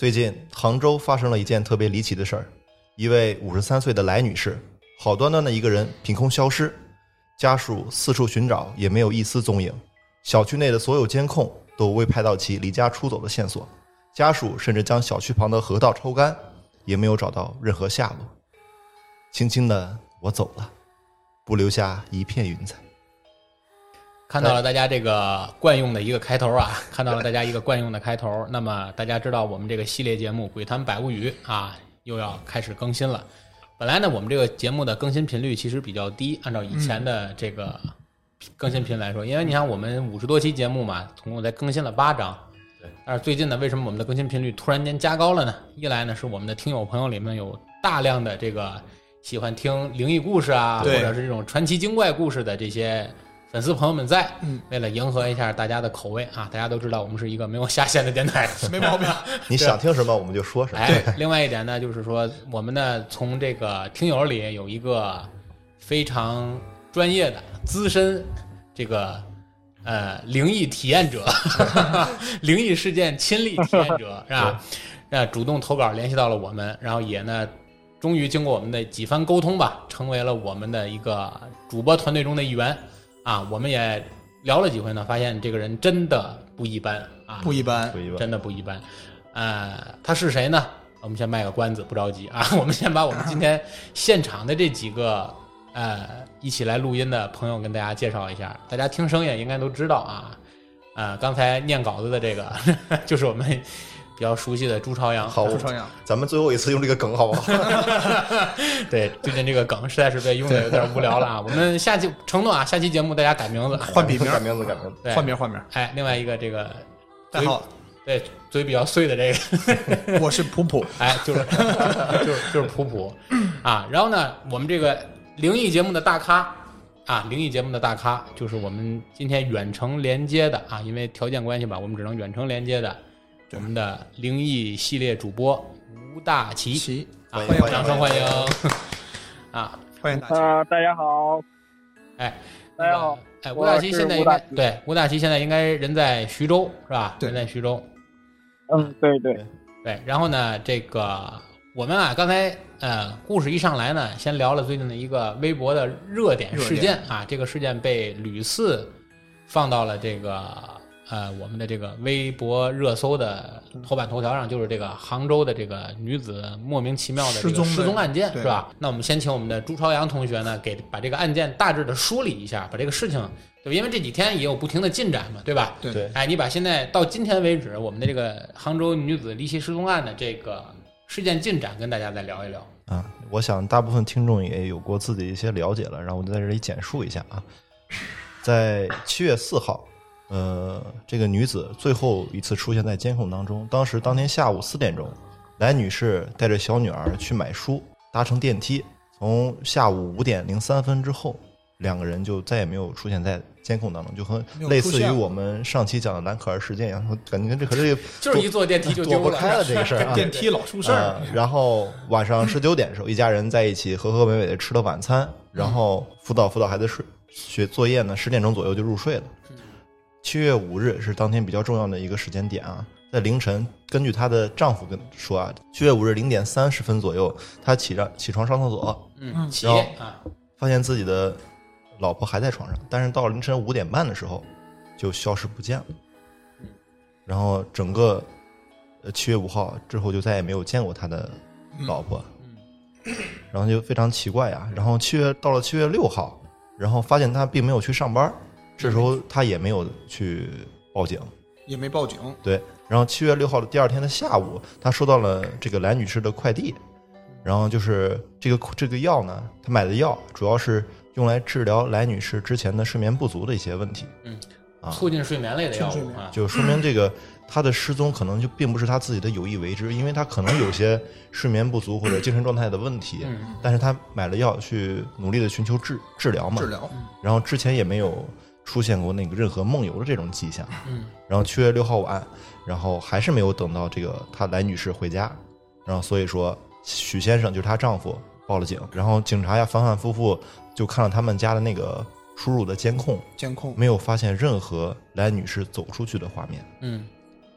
最近杭州发生了一件特别离奇的事儿，一位五十三岁的来女士，好端端的一个人凭空消失，家属四处寻找也没有一丝踪影，小区内的所有监控都未拍到其离家出走的线索，家属甚至将小区旁的河道抽干，也没有找到任何下落。轻轻的我走了，不留下一片云彩。看到了大家这个惯用的一个开头啊，看到了大家一个惯用的开头。那么大家知道我们这个系列节目《鬼谈百物语》啊，又要开始更新了。本来呢，我们这个节目的更新频率其实比较低，按照以前的这个更新频来说，因为你看我们五十多期节目嘛，总共才更新了八章。对。但是最近呢，为什么我们的更新频率突然间加高了呢？一来呢，是我们的听友朋友里面有大量的这个喜欢听灵异故事啊，或者是这种传奇精怪故事的这些。粉丝朋友们在，嗯为了迎合一下大家的口味啊，大家都知道我们是一个没有下限的电台，没毛病。你想听什么我们就说什么。哎，另外一点呢，就是说我们呢从这个听友里有一个非常专业的资深这个呃灵异体验者，灵异事件亲历体验者是吧？那主动投稿联系到了我们，然后也呢终于经过我们的几番沟通吧，成为了我们的一个主播团队中的一员。啊，我们也聊了几回呢，发现这个人真的不一般啊，不一般，真的不一般。呃，他是谁呢？我们先卖个关子，不着急啊。我们先把我们今天现场的这几个呃一起来录音的朋友跟大家介绍一下，大家听声音应该都知道啊。呃，刚才念稿子的这个 就是我们。比较熟悉的朱朝阳，好，朱朝阳，咱们最后一次用这个梗好不好？对，最近这个梗实在是被用的有点无聊了啊。我们下期承诺啊，下期节目大家改名字，换笔名，改名字，改名字，换名，换名。哎，另外一个这个代号，对，嘴比较碎的这个，我是普普，哎，就是就是就是普普啊。然后呢，我们这个灵异节目的大咖啊，灵异节目的大咖，就是我们今天远程连接的啊，因为条件关系吧，我们只能远程连接的。我们的灵异系列主播吴大奇啊，欢迎掌声欢迎 啊！欢迎大啊！大家好，哎，大家好，哎，吴大奇现在应该对吴大奇现在应该人在徐州是吧？人在徐州。嗯，对对对。然后呢，这个我们啊，刚才呃，故事一上来呢，先聊了最近的一个微博的热点事件啊，这个事件被屡次放到了这个。呃，我们的这个微博热搜的头版头条上就是这个杭州的这个女子莫名其妙的失踪失踪案件，是吧？那我们先请我们的朱朝阳同学呢，给把这个案件大致的梳理一下，把这个事情，对，因为这几天也有不停的进展嘛，对吧？对对。哎，你把现在到今天为止我们的这个杭州女子离奇失踪案的这个事件进展跟大家再聊一聊。啊，我想大部分听众也有过自己一些了解了，然后我就在这里简述一下啊，在七月四号。呃，这个女子最后一次出现在监控当中，当时当天下午四点钟，来女士带着小女儿去买书，搭乘电梯，从下午五点零三分之后，两个人就再也没有出现在监控当中，就和类似于我们上期讲的蓝可儿事件一样，感觉这和这个就是一坐电梯就躲不开了这个事儿，电梯老出事儿。然后晚上十九点的时候，一家人在一起和和美美的吃了晚餐，然后辅导辅导孩子睡学作业呢，十点钟左右就入睡了。七月五日是当天比较重要的一个时间点啊，在凌晨，根据她的丈夫跟说啊，七月五日零点三十分左右，她起着起床上厕所，嗯，起啊，发现自己的老婆还在床上，但是到凌晨五点半的时候就消失不见了，然后整个呃七月五号之后就再也没有见过他的老婆，然后就非常奇怪啊，然后七月到了七月六号，然后发现他并没有去上班。这时候他也没有去报警，也没报警。对，然后七月六号的第二天的下午，他收到了这个蓝女士的快递，然后就是这个这个药呢，他买的药主要是用来治疗蓝女士之前的睡眠不足的一些问题。嗯，啊，促进睡眠类的药物啊，就说明这个他的失踪可能就并不是他自己的有意为之，因为他可能有些睡眠不足或者精神状态的问题，但是他买了药去努力的寻求治治疗嘛，治疗，然后之前也没有。出现过那个任何梦游的这种迹象，嗯，然后七月六号晚，然后还是没有等到这个她来女士回家，然后所以说许先生就是她丈夫报了警，然后警察呀反反复复就看了他们家的那个输入的监控，监控。没有发现任何来女士走出去的画面，嗯，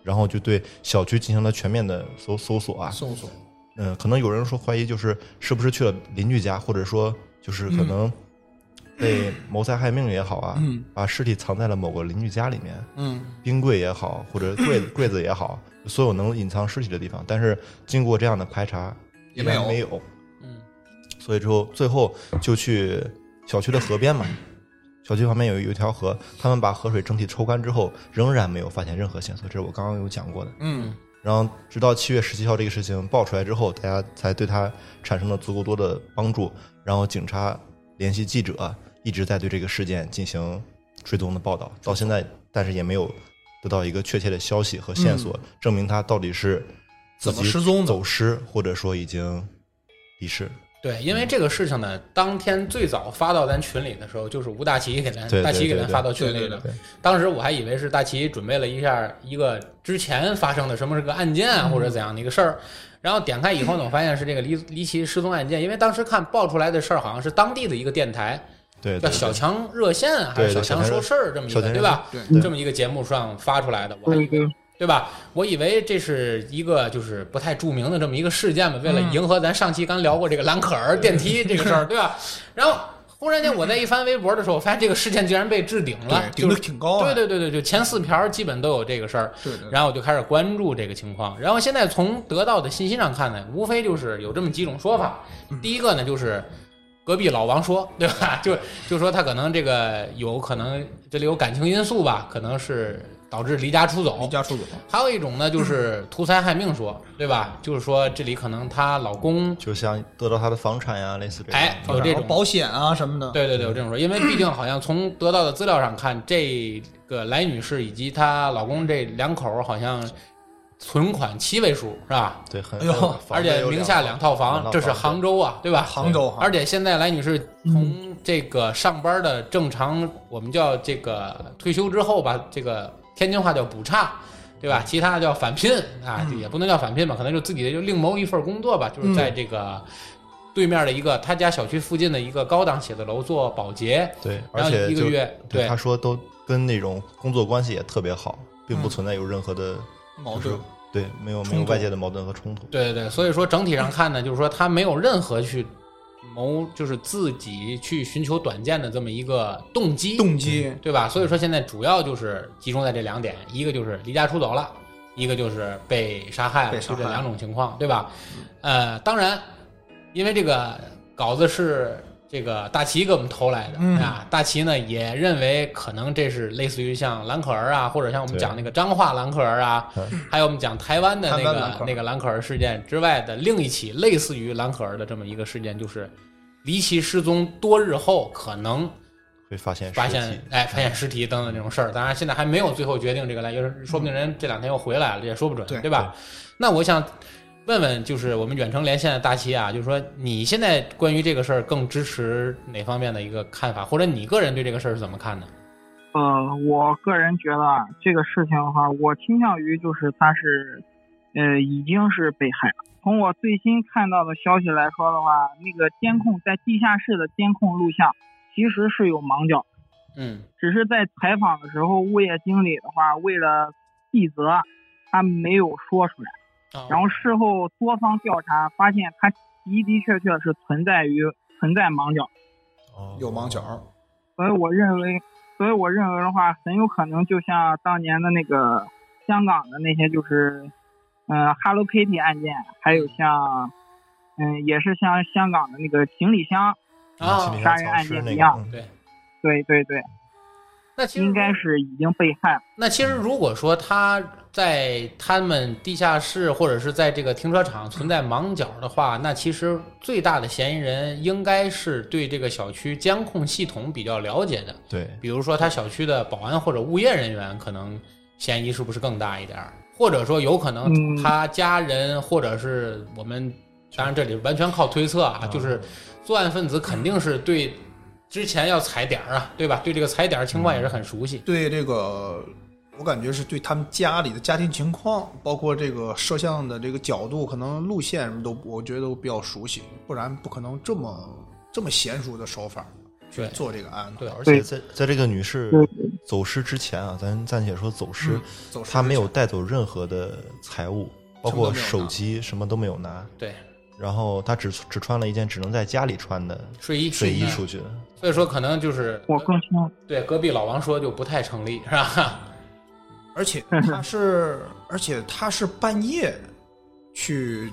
然后就对小区进行了全面的搜搜索啊。搜索，嗯，可能有人说怀疑就是是不是去了邻居家，或者说就是可能被谋财害命也好啊，嗯把尸体藏在了某个邻居家里面，嗯冰柜也好，或者柜子柜子也好，所有能隐藏尸体的地方。但是经过这样的排查，也没有没有。嗯所以之后最后就去小区的河边嘛，小区旁边有有一条河，他们把河水整体抽干之后，仍然没有发现任何线索，这是我刚刚有讲过的。嗯然后直到七月十七号这个事情爆出来之后，大家才对他产生了足够多的帮助，然后警察联系记者，一直在对这个事件进行追踪的报道，到现在，但是也没有得到一个确切的消息和线索，证明他到底是怎么失踪走失，或者说已经离世。对，因为这个事情呢，当天最早发到咱群里的时候，就是吴大奇给咱大奇给咱发到群里的。当时我还以为是大奇准备了一下一个之前发生的什么这个案件啊，或者怎样的一个事儿。然后点开以后呢，我发现是这个离离奇失踪案件，因为当时看爆出来的事儿好像是当地的一个电台对，叫小强热线啊，还是小强说事儿这么一个，对吧？对这么一个节目上发出来的，我还以为对吧？我以为这是一个就是不太著名的这么一个事件嘛，为了迎合咱上期刚聊过这个蓝可儿电梯这个事儿，对吧？然后忽然间我在一翻微博的时候，我发现这个事件竟然被置顶了，顶的就是挺高啊，对对对对，就前四条基本都有这个事儿。对对，然后我就开始关注这个情况，然后现在从得到的信息上看呢，无非就是有这么几种说法。第一个呢，就是隔壁老王说，对吧？就就说他可能这个有可能这里有感情因素吧，可能是导致离家出走离。家出走，还有一种呢，就是图财害命说，对吧？就是说这里可能她老公，就像得到她的房产呀，类似这种。哎，有这种保险啊什么的，对对对，有这种说，因为毕竟好像从得到的资料上看，这个来女士以及她老公这两口儿好像存款七位数，是吧？对，很哎呦而且名下两套房，这是杭州啊，对吧？杭州，而且现在来女士从这个上班的正常，我们叫这个退休之后吧，这个天津话叫补差，对吧？其他的叫返聘啊，也不能叫返聘吧，可能就自己就另谋一份工作吧，就是在这个对面的一个他家小区附近的一个高档写字楼做保洁，对，然后而且一个月对对。他说都跟那种工作关系也特别好，并不存在有任何的矛盾，对，没有没有外界的矛盾和冲突。对对对，所以说整体上看呢，就是说他没有任何去谋，就是自己去寻求短见的这么一个动机，动机，对吧？所以说现在主要就是集中在这两点，一个就是离家出走了，一个就是被杀害了，就这两种情况，对吧？呃，当然，因为这个稿子是这个大齐给我们投来的、嗯。啊，大齐呢也认为可能这是类似于像蓝可儿啊，或者像我们讲那个彰化蓝可儿啊，还有我们讲台湾的那个那个蓝可儿事件之外的另一起类似于蓝可儿的这么一个事件，就是离奇失踪多日后可能。会发现发现哎发现尸体等等这种事儿，当然现在还没有最后决定这个来，就是说不定人这两天又回来了，也说不准，对吧？那我想问问，就是我们远程连线的大齐啊，就是说你现在关于这个事儿更支持哪方面的一个看法，或者你个人对这个事儿是怎么看的？呃，我个人觉得啊，这个事情的话，我倾向于就是他是，呃，已经是被害了。从我最新看到的消息来说的话，那个监控在地下室的监控录像其实是有盲角，嗯只是在采访的时候，物业经理的话为了细则，他没有说出来。啊。然后事后多方调查发现，他的的确确是存在于存在盲角。哦。有盲角，所以我认为，所以我认为的话，很有可能就像当年的那个香港的那些，就是，嗯、h e l l o Kitty 案件，还有像，嗯，也是像香港的那个行李箱，啊。杀人案件一样嗯。对，对。对对，那其实应该是已经被害了。那其实如果说他在他们地下室或者是在这个停车场存在盲角的话，那其实最大的嫌疑人应该是对这个小区监控系统比较了解的，对比如说他小区的保安或者物业人员，可能嫌疑是不是更大一点儿？或者说有可能嗯他家人或者是我们，当然这里完全靠推测啊，就是作案分子肯定是对之前要踩点儿啊，对吧？对这个踩点儿情况也是很熟悉。对这个，我感觉是对他们家里的家庭情况，包括这个摄像的这个角度，可能路线什么都，我觉得都比较熟悉，不然不可能这么这么娴熟的手法去做这个案子。对而且在在这个女士走失之前啊，咱暂且说走失，嗯走失她没有带走任何的财物，包括手机什么都没有拿，对，然后他只只穿了一件只能在家里穿的睡衣睡衣嗯出去的。所以说可能就是我更。对隔壁老王说就不太成立，是吧？而且他是，而且他是半夜去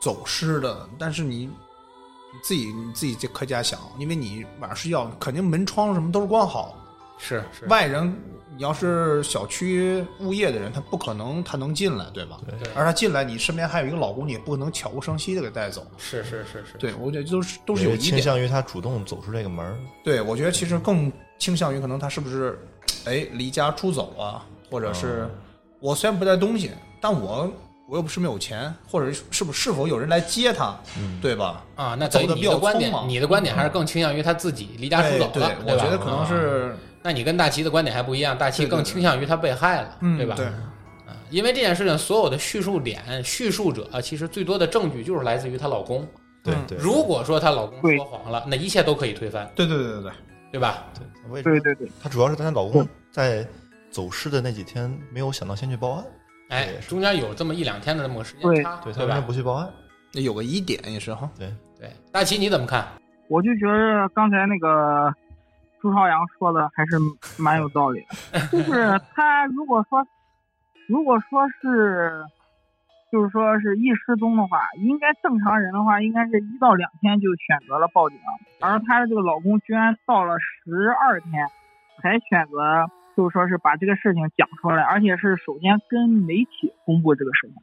走失的，但是你你自己你自己这可假想，因为你晚上睡觉，肯定门窗什么都是关好，是是，外人你要是小区物业的人，他不可能他能进来，对吧？对对而他进来，你身边还有一个老公，你也不可能悄无声息的给带走。是是是是，对，我觉得都是都是有。倾向于他主动走出这个门儿。对，我觉得其实更倾向于可能他是不是，哎，离家出走啊，或者是、哦我虽然不带东西，但我我又不是没有钱，或者是不是是否有人来接他，嗯对吧？啊，那等于走的比较你的观点匆，忙你的观点还是更倾向于他自己离家出走了对了，我吧觉得可能啊是，那你跟大齐的观点还不一样，大齐对对对更倾向于他被害了，嗯，对吧？对，啊因为这件事情所有的叙述点、叙述者，其实最多的证据就是来自于她老公。嗯对对，如果说她老公说谎了，那一切都可以推翻，对对对对对，对吧？对为什么对对对，她主要是她老公在走失的那几天没有想到先去报案，哎中间有这么一两天的这么个时间对差，对，她为什么吧？不去报案？那有个疑点也是哈，对，对，大齐你怎么看？我就觉得刚才那个朱朝阳说的还是蛮有道理的，就是他如果说如果说是就是说是一失踪的话，应该正常人的话，应该是一到两天就选择了报警，而她的这个老公居然到了十二天才选择，就是说是把这个事情讲出来，而且是首先跟媒体公布这个事情。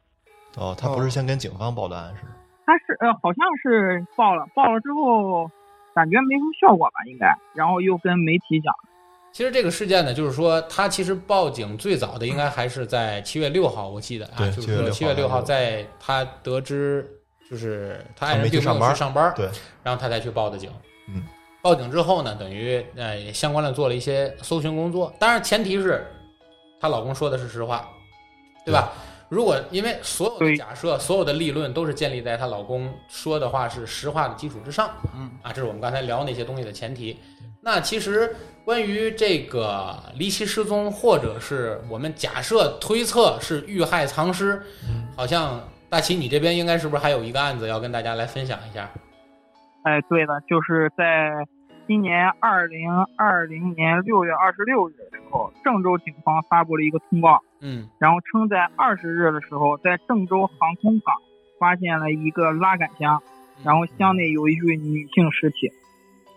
哦，他不是先跟警方报的案是吗？他是呃，好像是报了，报了之后感觉没什么效果吧，应该，然后又跟媒体讲，其实这个事件呢，就是说他其实报警最早的应该还是在七月六号，我记得啊，对就是说7月6七月六号，在他得知就是他爱他人并没有去上班去上班，对，然后他才去报的警。嗯，报警之后呢，等于呃也相关的做了一些搜寻工作，当然前提是她老公说的是实话，对吧？如果因为所有的假设、所有的立论都是建立在她老公说的话是实话的基础之上，嗯啊，这是我们刚才聊那些东西的前提。那其实关于这个离奇失踪，或者是我们假设推测是遇害藏尸，好像大齐你这边应该是不是还有一个案子要跟大家来分享一下？哎，对了，就是在今年二零二零年六月二十六日的时候，郑州警方发布了一个通报，嗯然后称在二十日的时候，在郑州航空港发现了一个拉杆箱，然后箱内有一具女性尸体，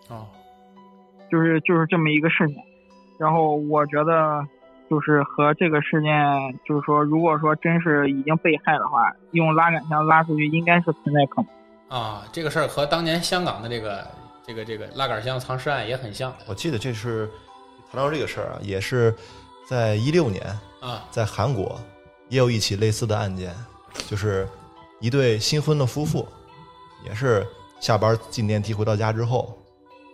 哦，就是就是这么一个事情。然后我觉得，就是和这个事件，就是说，如果说真是已经被害的话，用拉杆箱拉出去，应该是存在可能。啊，这个事儿和当年香港的这个这个这个拉杆箱藏尸案也很像我记得这是谈到这个事儿啊，也是在一六年，啊。在韩国也有一起类似的案件，就是一对新婚的夫妇，也是下班进电梯回到家之后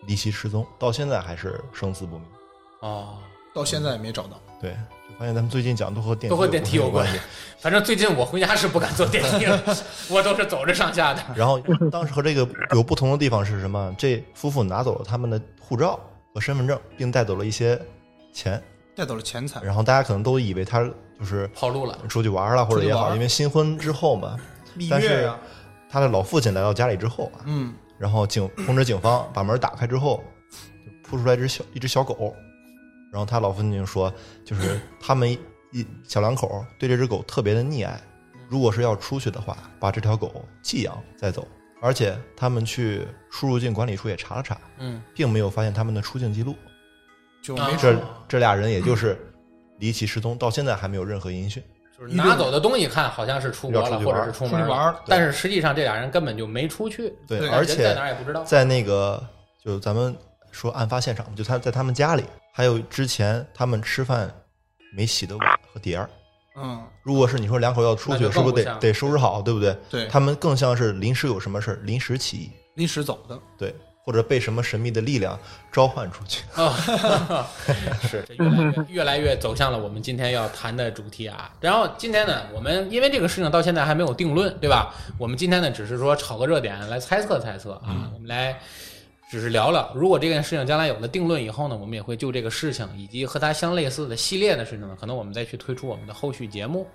离奇失踪，到现在还是生死不明。哦，到现在也没找到。对，就发现咱们最近讲都和电梯都和电梯有关系。反正最近我回家是不敢坐电梯了，我都是走着上下的。然后当时和这个有不同的地方是什么？这夫妇拿走了他们的护照和身份证，并带走了一些钱。带走了钱财，然后大家可能都以为他就是跑路了，出去玩了或者也好，因为新婚之后嘛。蜜但是他的老父亲来到家里之后啊，嗯，然后警通知警方把门打开之后，就扑出来一只小一只小狗，然后他老父亲就说，就是 他们一一小两口对这只狗特别的溺爱，如果是要出去的话，把这条狗寄养再走，而且他们去出入境管理处也查了查，嗯，并没有发现他们的出境记录，啊就没这这俩人也就是离奇失踪，到现在还没有任何音讯。就是拿走的东西看好像是出国了，或者是出门玩儿但是实际上这俩人根本就没出去，对，而且在哪儿也不知道。在那个就咱们说案发现场，就他在他们家里，还有之前他们吃饭没洗的碗和碟儿。嗯，如果是你说两口要出去，是不是得得收拾好，对不对？对，他们更像是临时有什么事儿临时起意，临时走的，对，或者被什么神秘的力量召唤出去。啊，是 这越来越越来越走向了我们今天要谈的主题啊。然后今天呢，我们因为这个事情到现在还没有定论，对吧？我们今天呢，只是说炒个热点来猜测猜测啊，我们来。只是聊聊。如果这件事情将来有了定论以后呢，我们也会就这个事情以及和它相类似的系列的事情呢，可能我们再去推出我们的后续节目。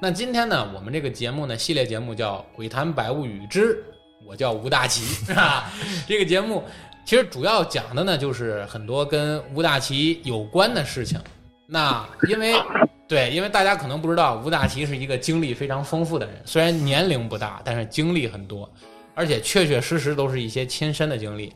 那今天呢，我们这个节目呢，系列节目叫《鬼谈百物语之我叫吴大奇》，是吧？这个节目其实主要讲的呢，就是很多跟吴大奇有关的事情。那因为 对，因为大家可能不知道，吴大奇是一个经历非常丰富的人，虽然年龄不大，但是经历很多，而且确确实实都是一些亲身的经历。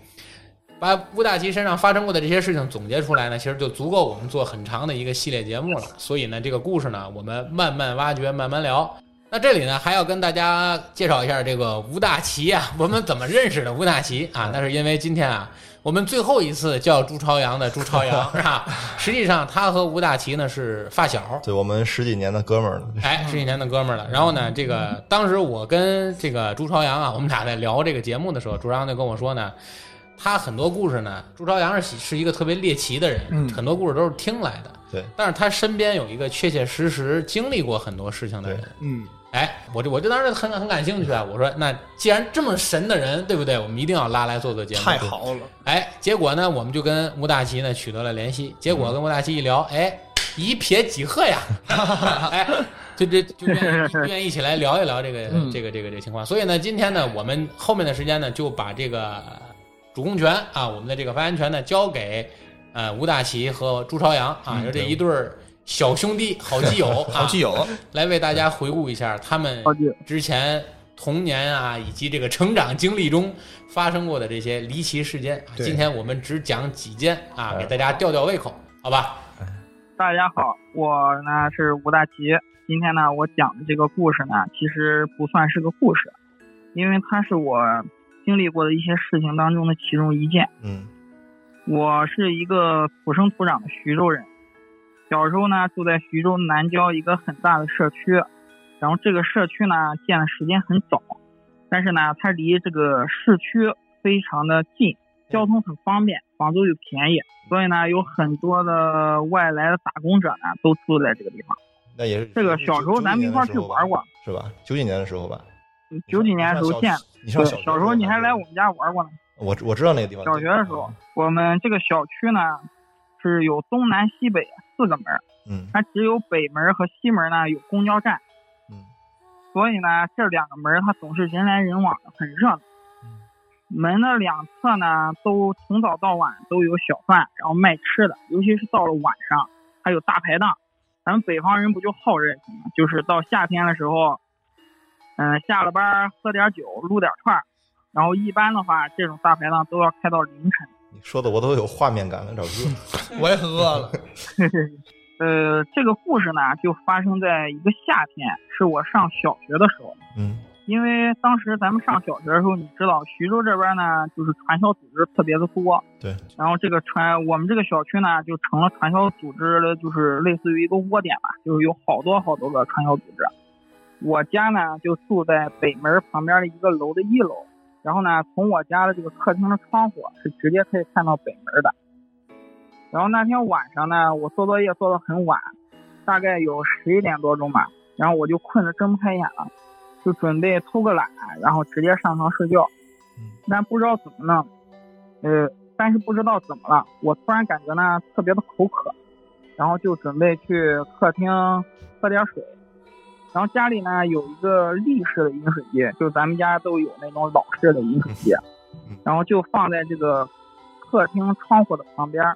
把吴大奇身上发生过的这些事情总结出来呢，其实就足够我们做很长的一个系列节目了。所以呢，这个故事呢，我们慢慢挖掘，慢慢聊。那这里呢，还要跟大家介绍一下这个吴大奇啊，我们怎么认识的吴大奇啊？那是因为今天啊，我们最后一次叫朱朝阳的朱朝阳是吧？实际上他和吴大奇呢是发小，对我们十几年的哥们儿了。哎，十几年的哥们儿了。然后呢，这个当时我跟这个朱朝阳啊，我们俩在聊这个节目的时候，朱朝阳就跟我说呢，他很多故事呢，朱朝阳是是一个特别猎奇的人，嗯很多故事都是听来的。对，但是他身边有一个确确实实经历过很多事情的人。嗯，哎，我就我就当时很很感兴趣啊！我说，那既然这么神的人，对不对？我们一定要拉来做做节目。太好了，哎，结果呢，我们就跟吴大奇呢取得了联系。结果跟吴大奇一聊，哎，一撇几鹤呀，哎，就这就愿意就愿意一起来聊一聊这个、嗯这个这个这个情况。所以呢，今天呢，我们后面的时间呢，就把这个主控权啊，我们的这个发言权呢，交给呃吴大奇和朱朝阳啊，就这一对儿小兄弟、好基友、啊，好基友，来为大家回顾一下他们之前童年啊，以及这个成长经历中发生过的这些离奇事件啊。今天我们只讲几件啊，哎给大家吊吊胃口，好吧？大家好，我呢是吴大奇。今天呢，我讲的这个故事呢，其实不算是个故事，因为它是我经历过的一些事情当中的其中一件。嗯我是一个土生土长的徐州人，小时候呢住在徐州南郊一个很大的社区，然后这个社区呢建的时间很早，但是呢它离这个市区非常的近，交通很方便，房租又便宜，所以呢有很多的外来的打工者呢都住在这个地方。那也是这个小时候咱们一块儿去玩过，是吧？九几年的时候吧。九几年的时候建的，你上小小时候你还来我们家玩过呢。我我知道那个地方。小学的时候，我们这个小区呢是有东南西北四个门，嗯它只有北门和西门呢有公交站，嗯所以呢这两个门它总是人来人往的，很热闹。嗯门的两侧呢都从早到晚都有小贩，然后卖吃的，尤其是到了晚上还有大排档。咱们北方人不就好热情吗？就是到夏天的时候，嗯、下了班喝点酒，撸点串儿，然后一般的话这种大排档都要开到凌晨。你说的我都有画面感了，赵哥。我也很饿了，呃，这个故事呢，就发生在一个夏天，是我上小学的时候。嗯因为当时咱们上小学的时候，你知道徐州这边呢，就是传销组织特别的多。对。然后这个传我们这个小区呢，就成了传销组织的，就是类似于一个窝点吧，就是有好多好多个传销组织。我家呢就住在北门旁边的一个楼的一楼，然后呢，从我家的这个客厅的窗户是直接可以看到北门的。然后那天晚上呢，我做作业做到很晚，大概有十一点多钟吧，然后我就困得睁不开眼了，就准备偷个懒，然后直接上床睡觉。嗯但不知道怎么呢，呃，但是不知道怎么了，我突然感觉呢特别的口渴，然后就准备去客厅喝点水。然后家里呢有一个立式的饮水机，就咱们家都有那种老式的饮水机嗯，然后就放在这个客厅窗户的旁边。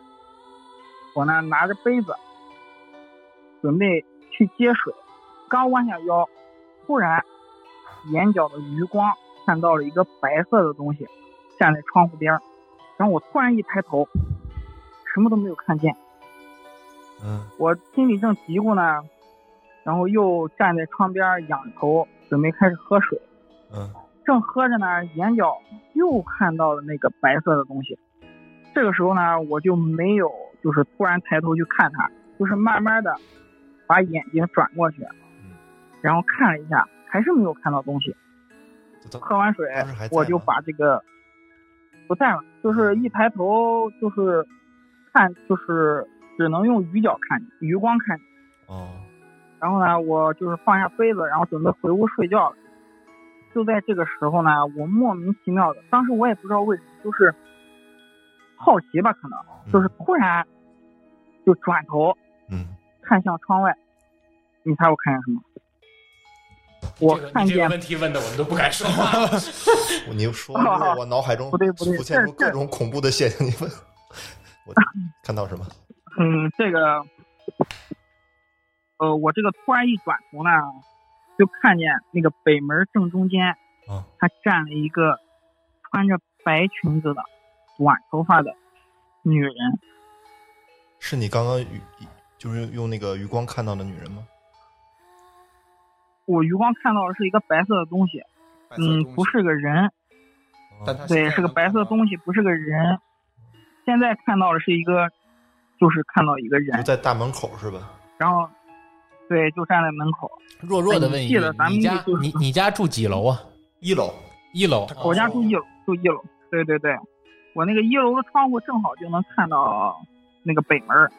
我呢拿着杯子，准备去接水，刚弯下腰，突然眼角的余光看到了一个白色的东西站在窗户边儿，然后我突然一抬头，什么都没有看见。嗯。我心里正嘀咕呢，然后又站在窗边仰头，准备开始喝水。嗯正喝着呢，眼角又看到了那个白色的东西。这个时候呢，我就没有就是突然抬头去看它，就是慢慢的把眼睛转过去，嗯然后看了一下，还是没有看到东西。喝完水我就把这个不在了，就是一抬头就是看，就是只能用余角看，余光看。哦然后呢，我就是放下杯子，然后准备回屋睡觉了。就在这个时候呢，我莫名其妙的，当时我也不知道为什么，就是好奇吧，可能就是突然就转头嗯，看向窗外，你猜我看见什么？我看见这个问题问的我们都不敢说话。我 你说的就是我脑海中不对不对浮现出这这各种恐怖的现象。你问 我看到什么？嗯，这个，呃，我这个突然一转头呢，就看见那个北门正中间，啊他站了一个穿着白裙子的短头发的女人。是你刚刚余就是用那个余光看到的女人吗？我余光看到的是一个白色的东西，嗯，不，是个人，但对，是个白色的东西，不是个人。现在看到的是一个，就是看到一个就人，在大门口是吧？然后，对，就站在门口。弱弱的问一句哎你记得咱，们你家你你家住几楼啊？一楼，一楼。我家住一楼，住一楼。对对对，我那个一楼的窗户正好就能看到那个北门儿。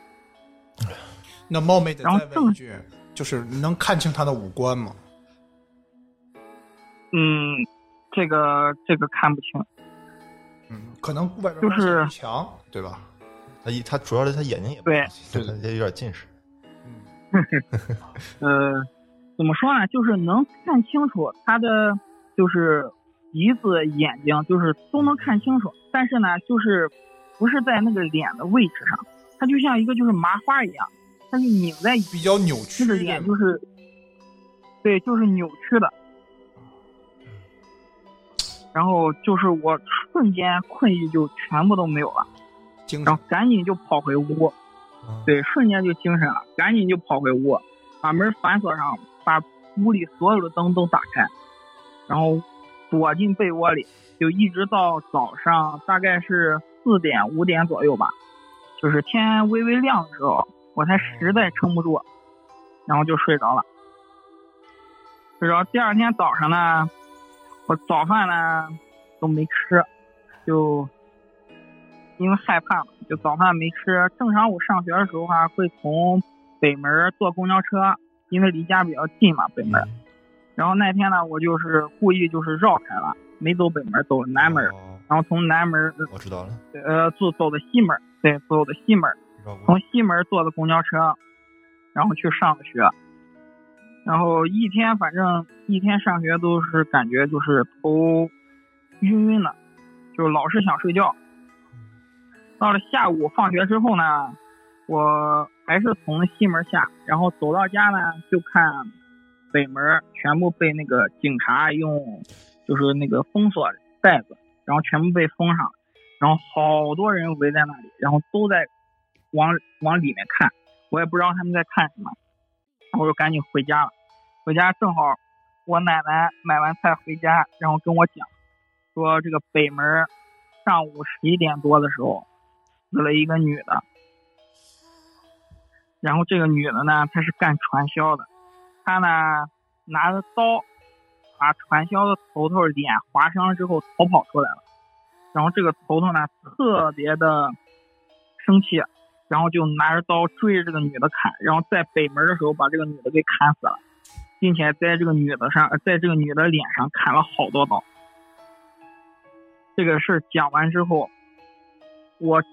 那冒昧的然后正再问一句，就是能看清他的五官吗？嗯，这个这个看不清。嗯，可能外边就是光线不强，对吧？他一他主要是他眼睛也不对对，他有点近视。嗯，呃，怎么说呢？就是能看清楚他的，就是鼻子、眼睛，就是都能看清楚。但是呢，就是不是在那个脸的位置上，它就像一个就是麻花一样，它就拧在比较扭曲这个的脸就是，对，就是扭曲的。然后就是我瞬间困意就全部都没有了，然后赶紧就跑回屋，嗯，对，瞬间就精神了，赶紧就跑回屋，把门反锁上，把屋里所有的灯都打开，然后躲进被窝里，就一直到早上大概是四点五点左右吧，就是天微微亮的时候，我才实在撑不住，然后就睡着了。睡着，第二天早上呢，我早饭呢都没吃，就因为害怕嘛，就早饭没吃。正常我上学的时候哈、会从北门坐公交车，因为离家比较近嘛，北门。嗯然后那天呢，我就是故意就是绕开了，没走北门，走南门，哦然后从南门我知道了，呃坐走的西门，对，走的西门，从西门坐的公交车，然后去上的学。然后一天反正一天上学都是感觉就是头晕晕的，就老是想睡觉。到了下午放学之后呢，我还是从西门下，然后走到家呢就看北门全部被那个警察用就是那个封锁袋子，然后全部被封上，然后好多人围在那里，然后都在往往里面看，我也不知道他们在看什么，然后我就赶紧回家了。回家正好我奶奶买完菜回家，然后跟我讲说这个北门上午十一点多的时候死了一个女的，然后这个女的呢，她是干传销的，她呢拿着刀把传销的头头脸划伤之后逃跑出来了，然后这个头头呢特别的生气，然后就拿着刀追着这个女的砍，然后在北门的时候把这个女的给砍死了，并且在这个女的上，在这个女的脸上砍了好多刀。这个事儿讲完之后，我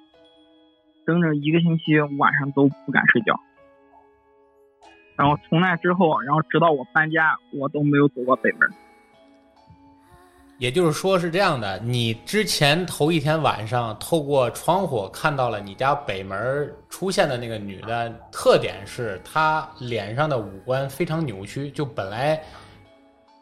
整整一个星期晚上都不敢睡觉。然后从那之后，然后直到我搬家，我都没有走过北门。也就是说是这样的，你之前头一天晚上透过窗户看到了你家北门出现的那个女的，特点是她脸上的五官非常扭曲，就本来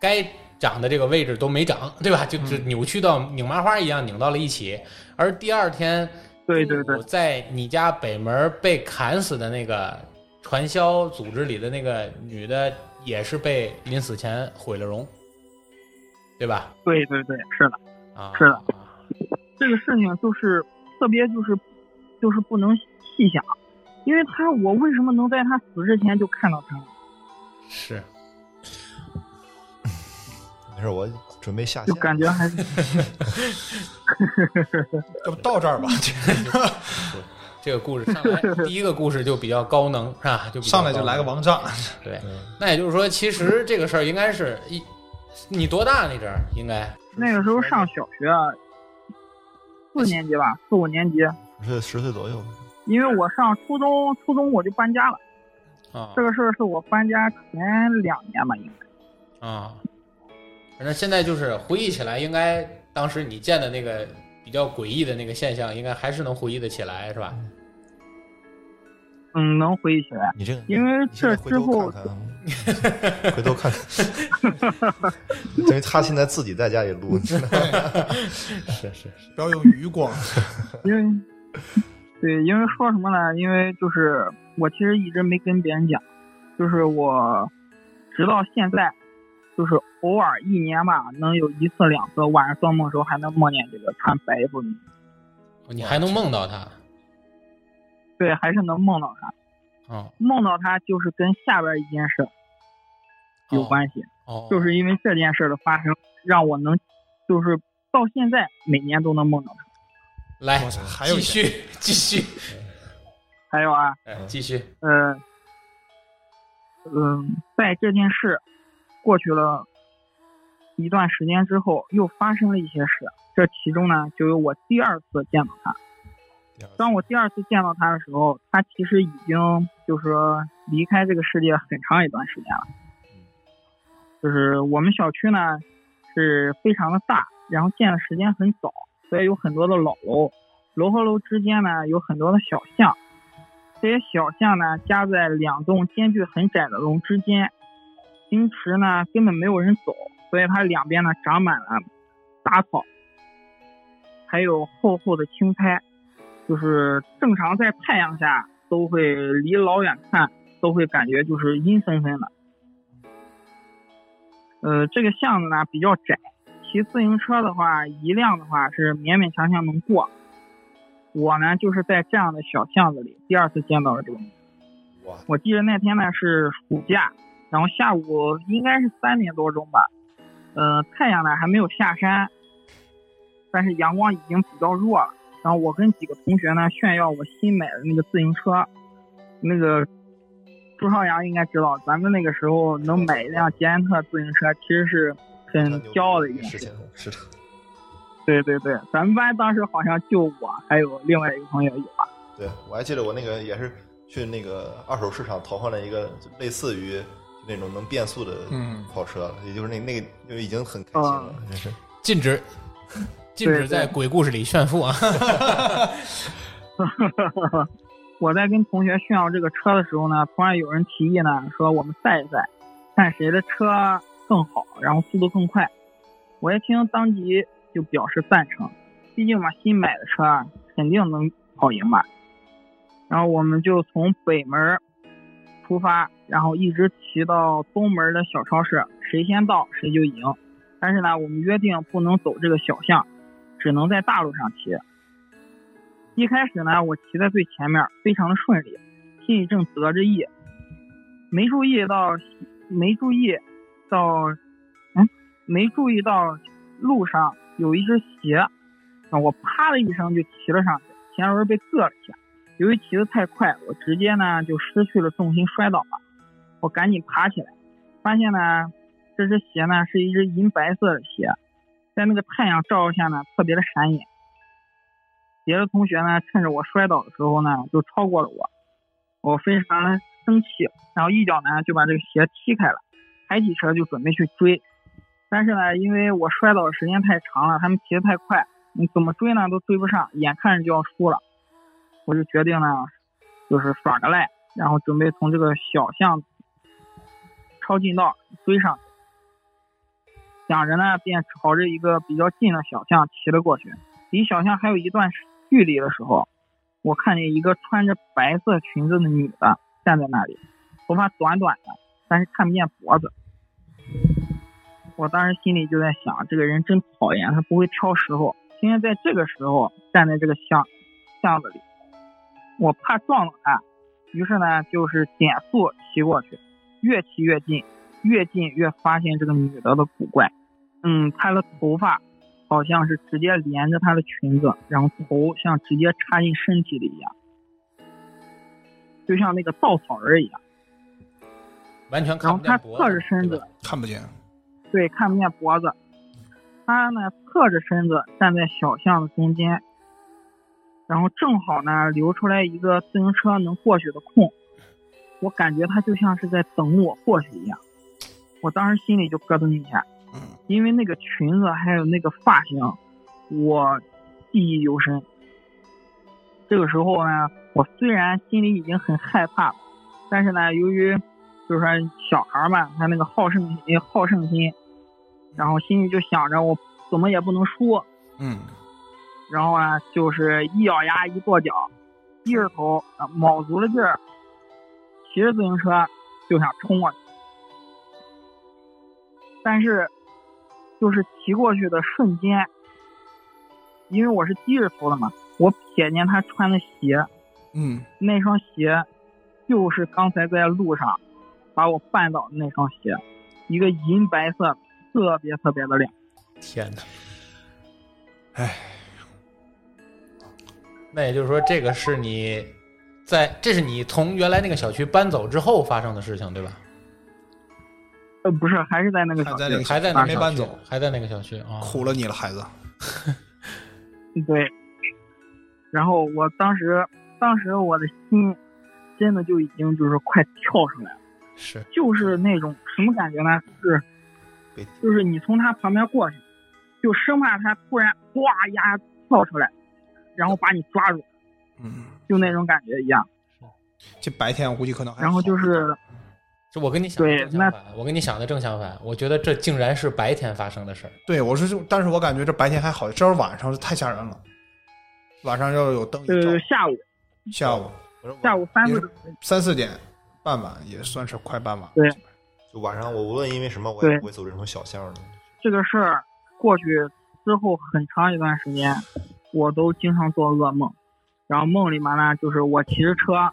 该长的这个位置都没长，对吧？就就扭曲到拧麻花一样拧到了一起。而第二天，对对对，在你家北门被砍死的那个传销组织里的那个女的，也是被临死前毁了容，对吧？对对对，是的。啊，是的这个事情就是特别就是就是不能细想，因为他我为什么能在他死之前就看到他？是。没事，我准备下就线。感觉还是 要不到这儿吧？这个故事上来第一个故事就比较高能，是吧？就上来就来个王炸，对。嗯那也就是说，其实这个事儿应该是一，你多大那阵儿应该那个时候上小学啊，四年级吧，四五年级，是十岁左右。因为我上初中，初中我就搬家了。啊这个事儿是我搬家前两年吧，应该。啊，反正现在就是回忆起来，应该当时你见的那个比较诡异的那个现象，应该还是能回忆得起来，是吧？嗯，能回忆起来。你这个，因为这之后回头看看，因为他现在自己在家里录，你知道吗是是 是，不要用余光。因为，对，因为说什么呢？因为就是我其实一直没跟别人讲，就是我直到现在，就是偶尔一年吧，能有一次两次晚上做梦的时候还能梦见这个穿白衣服的，你还能梦到他对，还是能梦到他。啊？梦到他就是跟下边一件事有关系，哦，就是因为这件事的发生，让我能，就是到现在每年都能梦到他。来还有继一续继续，还有啊，哎，继续，呃，嗯，在这件事过去了一段时间之后，又发生了一些事。这其中呢，就有我第二次见到他。当我第二次见到他的时候，他其实已经就是说离开这个世界很长一段时间了。就是我们小区呢是非常的大，然后建的时间很早，所以有很多的老楼，楼和楼之间呢有很多的小巷。这些小巷呢夹在两栋间距很窄的楼之间，平时呢根本没有人走，所以它两边呢长满了杂草，还有厚厚的青苔，就是正常在太阳下都会离老远看都会感觉就是阴森森的。呃，这个巷子呢比较窄，骑自行车的话，一辆的话是勉勉强强能过。我呢就是在这样的小巷子里第二次见到了这个。哇，我记得那天呢是暑假，然后下午应该是三点多钟吧，呃，太阳呢还没有下山，但是阳光已经比较弱了。然后我跟几个同学呢炫耀我新买的那个自行车，那个朱朝阳应该知道，咱们那个时候能买一辆捷安特自行车，其实是很骄傲的一件事。事情，是的，对对对，咱们班当时好像就我还有另外一个同学有吧。对我还记得我那个也是去那个二手市场淘换了一个类似于那种能变速的嗯跑车了，也就是那那个就已经很开心了，真是。禁止 禁止在鬼故事里炫富啊！我在跟同学炫耀这个车的时候呢，突然有人提议呢，说我们赛一赛，看谁的车更好，然后速度更快。我一听，当即就表示赞成，毕竟嘛，新买的车啊，肯定能跑赢吧。然后我们就从北门出发，然后一直骑到东门的小超市，谁先到谁就赢。但是呢，我们约定不能走这个小巷，只能在大路上骑。一开始呢，我骑在最前面，非常的顺利，心里正得着意，没注意到，没注意到，嗯，没注意到路上有一只鞋，我啪的一声就骑了上去，前轮被硌了一下。由于骑得太快，我直接呢就失去了重心，摔倒了。我赶紧爬起来，发现呢这只鞋呢是一只银白色的鞋，在那个太阳照耀下呢特别的闪眼。别的同学呢，趁着我摔倒的时候呢，就超过了我，我非常的生气，然后一脚呢就把这个鞋踢开了，抬起车就准备去追，但是呢，因为我摔倒的时间太长了，他们骑得太快，你怎么追呢都追不上，眼看着就要输了，我就决定呢，就是耍个赖，然后准备从这个小巷抄近道追上去，想着呢，便朝着一个比较近的小巷骑了过去。离小巷还有一段距离的时候，我看见一个穿着白色裙子的女的站在那里，头发短短的，但是看不见脖子。我当时心里就在想，这个人真讨厌，他不会挑时候，偏偏在这个时候站在这个巷巷子里，我怕撞到他，于是呢就是减速骑过去，越骑越近，越近越发现这个女的的古怪，嗯，她的头发。好像是直接连着她的裙子，然后头像直接插进身体里一样，就像那个稻草人一样。完全然后她看不见脖子。侧着身子，看不见。对，看不见脖子。她呢侧着身子站在小巷的中间，然后正好呢留出来一个自行车能过去的空，我感觉他就像是在等我过去一样，我当时心里就咯噔一下，嗯因为那个裙子还有那个发型，我记忆犹深。这个时候呢，我虽然心里已经很害怕了，但是呢，由于就是说小孩嘛，他那个好胜心好胜心，然后心里就想着我怎么也不能输，嗯然后呢，就是一咬牙一跺脚，低着头，啊卯足了劲儿，骑着自行车就想冲过去。但是，就是骑过去的瞬间，因为我是低着头的嘛，我瞥见他穿的鞋，嗯那双鞋就是刚才在路上把我绊倒的那双鞋，一个银白色，特别特别的亮。天哪！哎，那也就是说，这个是你在这是你从原来那个小区搬走之后发生的事情，对吧？呃，不是，还是在那个小区还在那个还在那个没搬走，还在那个小区啊。苦了你了，孩子。对，然后我当时，当时我的心真的就已经就是快跳出来了，是就是那种什么感觉呢？是，就是你从他旁边过去，就生怕他突然呱一下跳出来，然后把你抓住，嗯，就那种感觉一样。就白天我估计可能还然后就是，就我跟你想的对那正相反，我跟你想的正相反。我觉得这竟然是白天发生的事儿。对我是就，但是我感觉这白天还好，这要是晚上太吓人了。晚上要有灯一照呃，，下午下午下午三四三四点傍晚也算是快傍晚。对就晚上我无论因为什么，我也不会走这种小巷的。这个事儿过去之后很长一段时间，我都经常做噩梦，然后梦里面呢，就是我骑着车，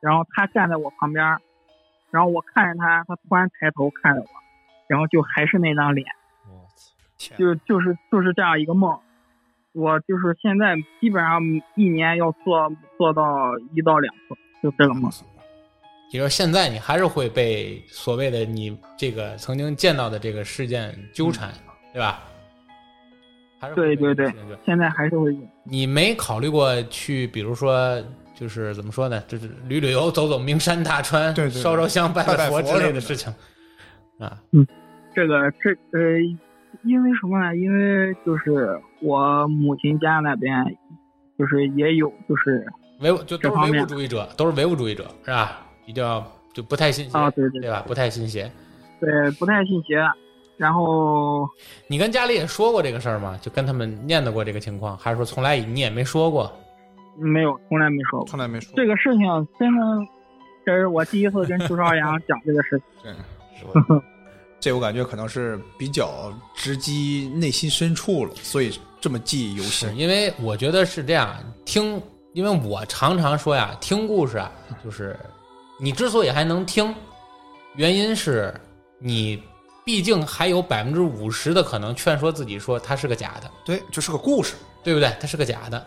然后他站在我旁边，然后我看着他，他突然抬头看着我，然后就还是那张脸，我操！就就是就是这样一个梦。我就是现在基本上一年要做做到一到两次，就这个梦。也就是现在你还是会被所谓的你这个曾经见到的这个事件纠缠，对吧？还是对对对现在还是会用。你没考虑过去，比如说，就是怎么说呢？就是旅旅游，走走名山大川，对对对烧烧香、拜拜拜佛之类的的事情啊。嗯这个这呃，因为什么呢？因为就是我母亲家那边，就是也有就是唯物就都是唯物主义者，都是唯物主义者，是吧？比较就不太信邪，啊，对对对吧？不太信邪。对，不太信邪。然后你跟家里也说过这个事儿吗？就跟他们念叨过这个情况，还是说从来你也没说过？没有，从来没说过从来没说这个事情，真的，这是我第一次跟朱朝阳 讲这个事情。对，是？这我感觉可能是比较直击内心深处了，所以这么记忆犹是新。因为我觉得是这样，听，因为我常常说呀，听故事啊，就是你之所以还能听，原因是你毕竟还有百分之五十的可能劝说自己说它是个假的，对，就是个故事。对不对？它是个假的。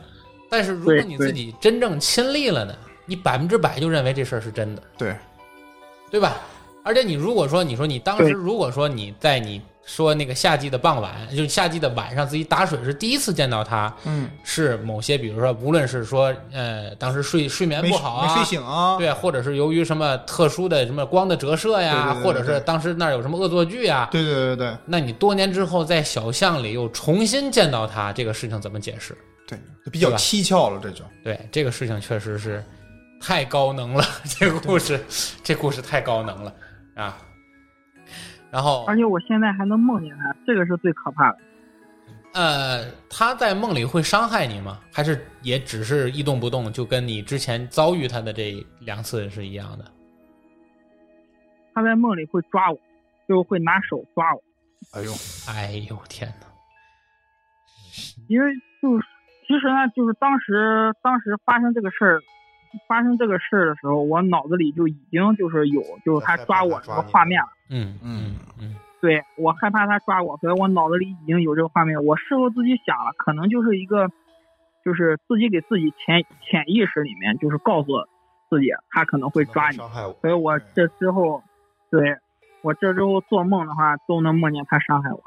但是如果你自己真正亲历了呢，你百分之百就认为这事儿是真的，对，对吧？而且你如果说你说你当时如果说你在你说那个夏季的傍晚，就是夏季的晚上自己打水是第一次见到他，嗯，是某些，比如说，无论是说，呃，当时睡睡眠不好啊，没睡醒啊，对，或者是由于什么特殊的什么光的折射呀，对对对对。或者是当时那儿有什么恶作剧呀，对对对对。那你多年之后在小巷里又重新见到他，这个事情怎么解释？对，就比较蹊跷了，这就。对，这个事情确实是太高能了，这个故事，这故事太高能了啊！然后，而且我现在还能梦见他，这个是最可怕的。呃，他在梦里会伤害你吗？还是也只是一动不动，就跟你之前遭遇他的这两次是一样的？他在梦里会抓我，就会拿手抓我，哎呦，哎呦天哪！因为就是其实呢，就是当时当时发生这个事儿，发生这个事儿的时候，我脑子里就已经就是有就是他抓我这个画面了。嗯嗯嗯对我害怕他抓我，所以我脑子里已经有这个画面。我事后自己想了，可能就是一个，就是自己给自己潜潜意识里面就是告诉自己他可能会抓你。所以我这之后，对我这之后做梦的话都能梦见他伤害我。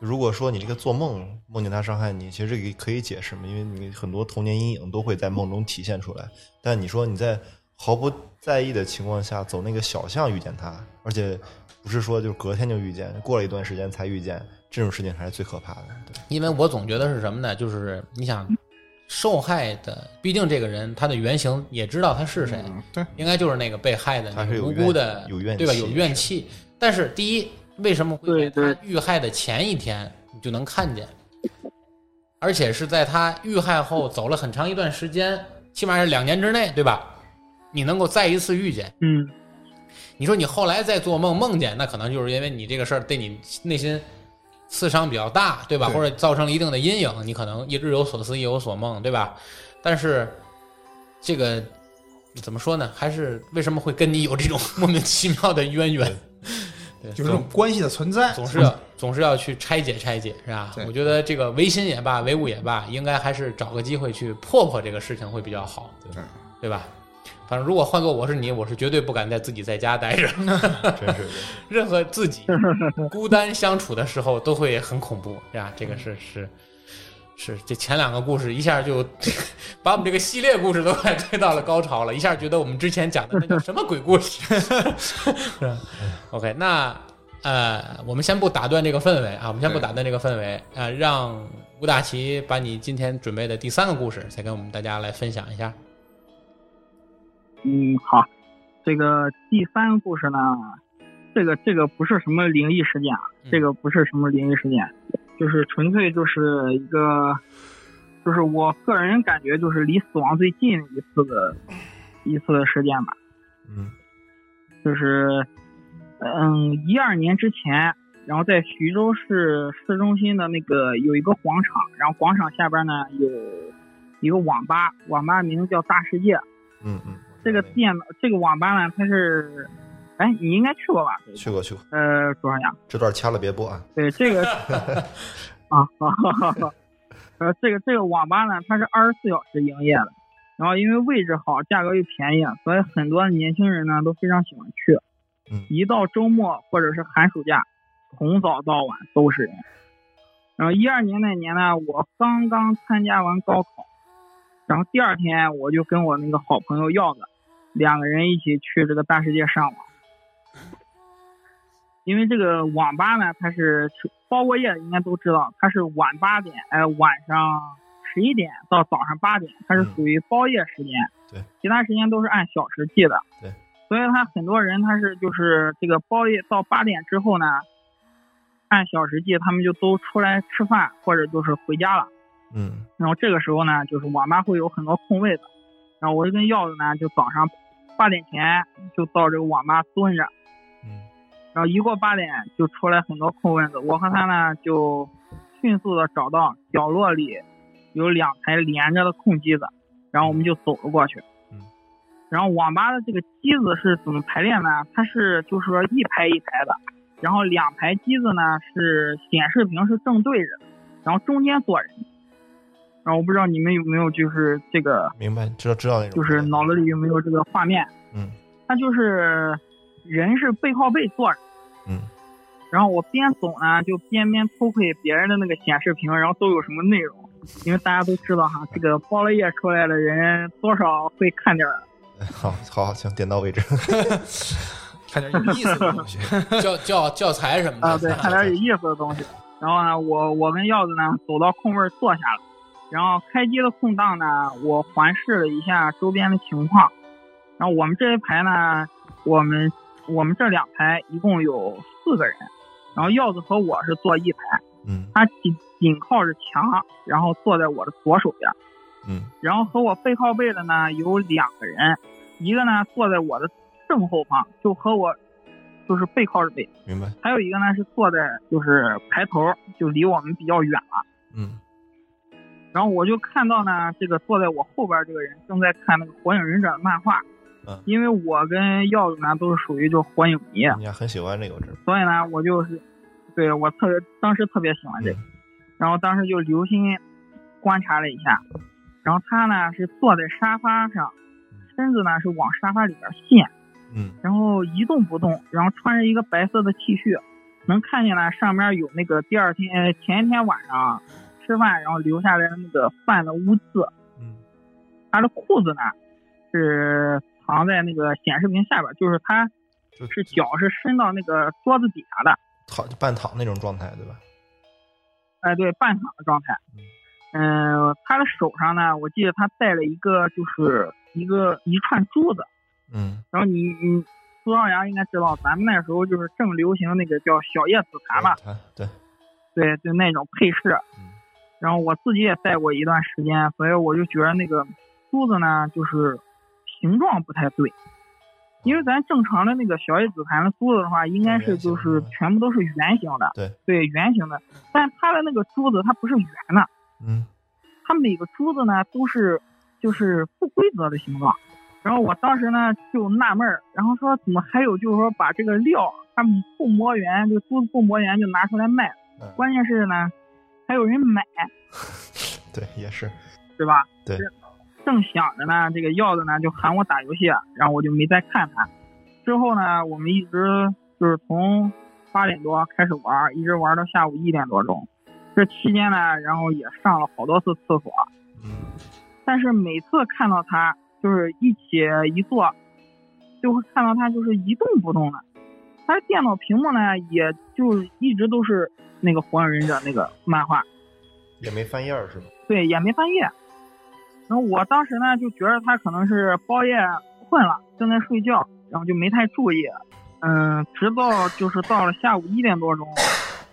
如果说你这个做梦梦见他伤害你，其实这个可以解释嘛，因为你很多童年阴影都会在梦中体现出来。但你说你在毫不在意的情况下走那个小巷遇见他，而且不是说就隔天就遇见，过了一段时间才遇见，这种事情还是最可怕的。对，因为我总觉得是什么呢？就是你想受害的，毕竟这个人他的原型也知道他是谁，嗯对，应该就是那个被害的他那个无是有怨辜的，有怨气对吧？有怨气。但是第一，为什么会在他遇害的前一天你就能看见？而且是在他遇害后走了很长一段时间，起码是两年之内，对吧？你能够再一次遇见。嗯，你说你后来再做梦梦见，那可能就是因为你这个事儿对你内心刺伤比较大，对吧？对或者造成了一定的阴影，你可能一日有所思，夜有所梦，对吧？但是这个怎么说呢？还是为什么会跟你有这种莫名其妙的渊源？对，就是这种关系的存在，总是要总是要去拆解拆解，是吧？我觉得这个唯心也罢，唯物也罢，应该还是找个机会去破破这个事情会比较好，对对吧？反正如果换做我是你，我是绝对不敢在自己在家待着，真是的。任何自己孤单相处的时候都会很恐怖，是吧？这个是是是，这前两个故事一下就把我们这个系列故事都快推到了高潮了，一下觉得我们之前讲的那叫什么鬼故事？是？OK，那呃，我们先不打断这个氛围啊，我们先不打断这个氛围啊，让吴大奇把你今天准备的第三个故事再跟我们大家来分享一下。嗯，好，这个第三个故事呢，这个这个不是什么灵异事件啊，嗯这个不是什么灵异事件，就是纯粹就是一个，就是我个人感觉就是离死亡最近一次的一次的事件吧，嗯就是嗯一二年之前，然后在徐州市市中心的那个有一个广场，然后广场下边呢有一个网吧，网吧名字叫大世界。嗯嗯，这个店呢，这个网吧呢，它是，哎，你应该去过吧？去过去过，呃，左小阳，这段掐了别播啊。对这个 啊，哈哈哈。呃，这个这个网吧呢，它是二十四小时营业的，然后因为位置好，价格又便宜，所以很多年轻人呢都非常喜欢去。嗯一到周末或者是寒暑假，从早到晚都是人。然后一二年那年呢，我刚刚参加完高考，然后第二天我就跟我那个好朋友耀子，两个人一起去这个大世界上网。因为这个网吧呢，它是包过夜的，应该都知道，它是晚八点，呃，晚上十一点到早上八点，它是属于包夜时间。对，其他时间都是按小时计的。对，所以他很多人他是就是这个包夜到八点之后呢，按小时计，他们就都出来吃饭或者就是回家了。嗯然后这个时候呢，就是网吧会有很多空位子，然后我就跟耀子呢，就早上八点前就到这个网吧蹲着，嗯然后一过八点就出来很多空位子，我和他呢就迅速的找到角落里有两台连着的空机子，然后我们就走了过去。嗯。然后网吧的这个机子是怎么排列呢？它是就是说一排一排的，然后两排机子呢是显示屏是正对着，然后中间坐人。然后我不知道你们有没有就是这个，明白，知道知道那种。就是脑子里有没有这个画面？嗯它就是人是背靠背坐着。嗯然后我边走呢，就边边偷窥别人的那个显示屏，然后都有什么内容。因为大家都知道哈，这个包了夜出来的人多少会看点儿。好好好，行，点到为止。看点有意思的东西。教教教材什么的啊，对，看点有意思的东西。然后呢，我我跟耀子呢走到空位坐下了，然后开机的空档呢，我环视了一下周边的情况。然后我们这一排呢，我们我们这两排一共有四个人，然后耀子和我是坐一排，嗯他紧紧靠着墙，然后坐在我的左手边。嗯然后和我背靠背的呢有两个人，一个呢坐在我的正后方，就和我就是背靠着背，明白。还有一个呢是坐在就是排头，就离我们比较远了。嗯然后我就看到呢，这个坐在我后边这个人正在看那个《火影忍者》的漫画，嗯。因为我跟耀子呢都是属于就火影迷，你还很喜欢这个，我知道。所以呢我就是对我特别当时特别喜欢这个，嗯。然后当时就留心观察了一下，然后他呢是坐在沙发上，身子呢是往沙发里边陷，嗯。然后一动不动，然后穿着一个白色的 T 恤，能看见呢上面有那个第二天呃前一天晚上吃饭然后留下来的那个饭的污渍。嗯。他的裤子呢是藏在那个显示屏下边，就是他就是脚是伸到那个桌子底下的，躺半躺那种状态，对吧？哎，对，半躺的状态。嗯、他的手上呢，我记得他戴了一个就是一个一串珠子，嗯然后你你苏朝阳应该知道，咱们那时候就是正流行那个叫小叶紫檀嘛，他对，对，就那种配饰。嗯然后我自己也戴过一段时间，所以我就觉得那个珠子呢，就是形状不太对。因为咱正常的那个小叶紫檀的珠子的话，应该是就是全部都是圆形的，对对，圆形的。但它的那个珠子它不是圆的，嗯它每个珠子呢都是就是不规则的形状。然后我当时呢就纳闷儿，然后说怎么还有就是说把这个料它不磨圆，就珠子不磨圆就拿出来卖，嗯，关键是呢还有人买，对，也是，对吧？对。正想着呢，这个耀子呢就喊我打游戏，然后我就没再看他。之后呢，我们一直就是从八点多开始玩，一直玩到下午一点多钟。这期间呢，然后也上了好多次厕所，嗯但是每次看到他，就是一起一坐，就会看到他就是一动不动的。他的电脑屏幕呢，也就一直都是那个火影忍者那个漫画，也没翻页是吧？对，也没翻页。然后我当时呢就觉得他可能是包夜困了，正在睡觉，然后就没太注意。嗯，直到就是到了下午一点多钟，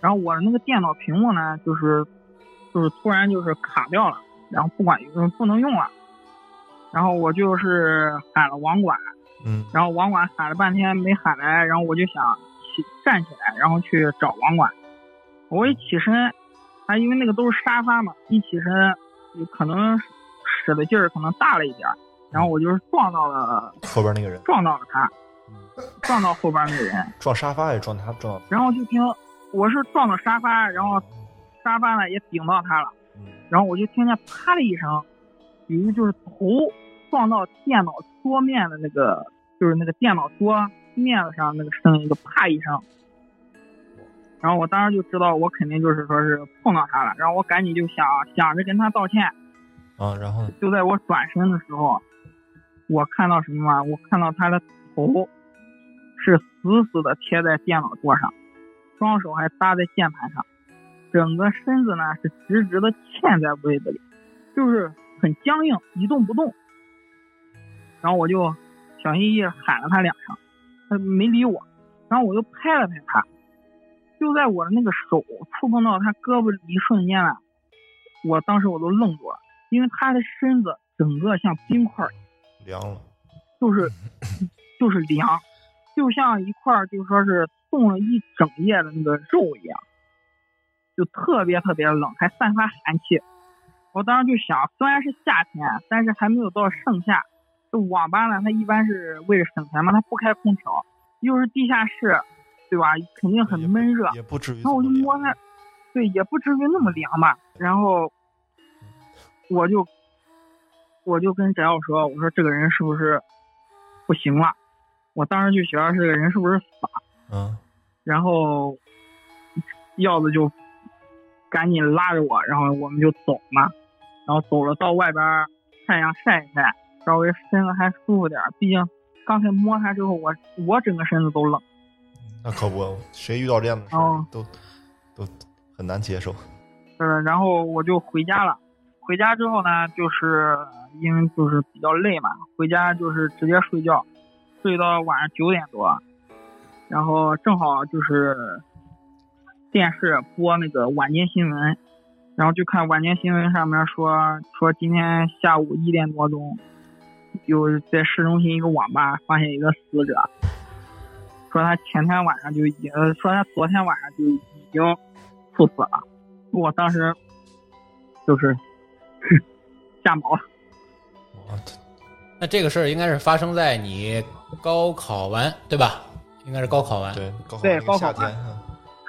然后我的那个电脑屏幕呢，就是就是突然就是卡掉了，然后不管用不能用了。然后我就是喊了网管，嗯然后网管喊了半天没喊来，然后我就想起站起来，然后去找网管。我一起身，他因为那个都是沙发嘛，一起身有可能使的劲儿可能大了一点儿，然后我就是撞到了后边那个人撞到了他，嗯撞到后边那个人，撞沙发也撞他撞然后就听我是撞到沙发，然后沙发呢也顶到他了，嗯然后我就听见啪的一声，有一个就是头撞到电脑桌面的那个，就是那个电脑桌面子上那个声音，一个啪一声。然后我当时就知道我肯定就是说是碰到他了，然后我赶紧就想想着跟他道歉。啊，然后就在我转身的时候，我看到什么吗？我看到他的头是死死的贴在电脑桌上，双手还搭在键盘上，整个身子呢是直直的嵌在柜子里，就是很僵硬，一动不动。然后我就小心翼翼喊了他两声，他没理我，然后我又拍了拍他，就在我的那个手触碰到他胳膊一瞬间啊，我当时我都愣住了。因为他的身子整个像冰块儿，凉了，就是 就是凉，就像一块儿就说是冻了一整夜的那个肉一样，就特别特别冷，还散发寒气。我当时就想，虽然是夏天，但是还没有到盛夏。这网吧呢，它一般是为了省钱嘛，它不开空调，又是地下室，对吧？肯定很闷热。也不至于然后我就摸他，对，也不至于那么凉吧。然后我就我就跟翟耀说，我说这个人是不是不行了？我当时就觉得这个人是不是死了？嗯然后耀子就赶紧拉着我，然后我们就走嘛。然后走了到外边，太阳晒一晒，稍微身子还舒服点。毕竟刚才摸他之后，我我整个身子都冷。那可不，谁遇到这样的事儿哦都都很难接受。嗯，然后我就回家了。回家之后呢，就是因为就是比较累嘛，回家就是直接睡觉，睡到晚上九点多，然后正好就是电视播那个晚间新闻，然后就看晚间新闻上面说说今天下午一点多钟，有在市中心一个网吧发现一个死者，说他前天晚上就已经，说他昨天晚上就已经猝死了。我当时就是 吓毛了。哇，那这个事儿应该是发生在你高考完对吧？应该是高考完。对，高考对高考完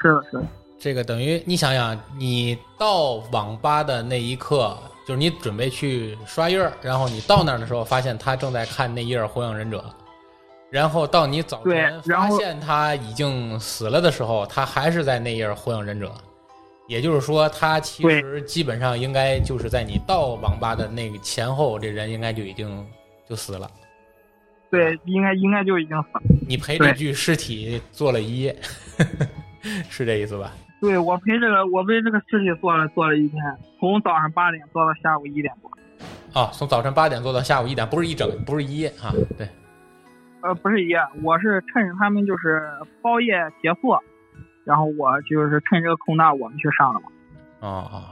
是的，是的，这个等于你想想，你到网吧的那一刻，就是你准备去刷页儿，然后你到那儿的时候，发现他正在看那页《火影忍者》，然后到你早对晨发现他已经死了的时候，他还是在那页火影忍者。也就是说，他其实基本上应该就是在你到网吧的那个前后，这人应该就已经就死了。对，应该应该就已经死了。你陪这具尸体坐了一夜，是这意思吧？对我陪这个我陪这个尸体坐了坐了一天，从早上八点坐到下午一点多。哦，从早晨八点做到下午一点，不是一整，不是一夜啊。对，呃，不是一夜，我是趁着他们就是包夜结束，然后我就是趁这个空档我们去上的嘛。哦哦，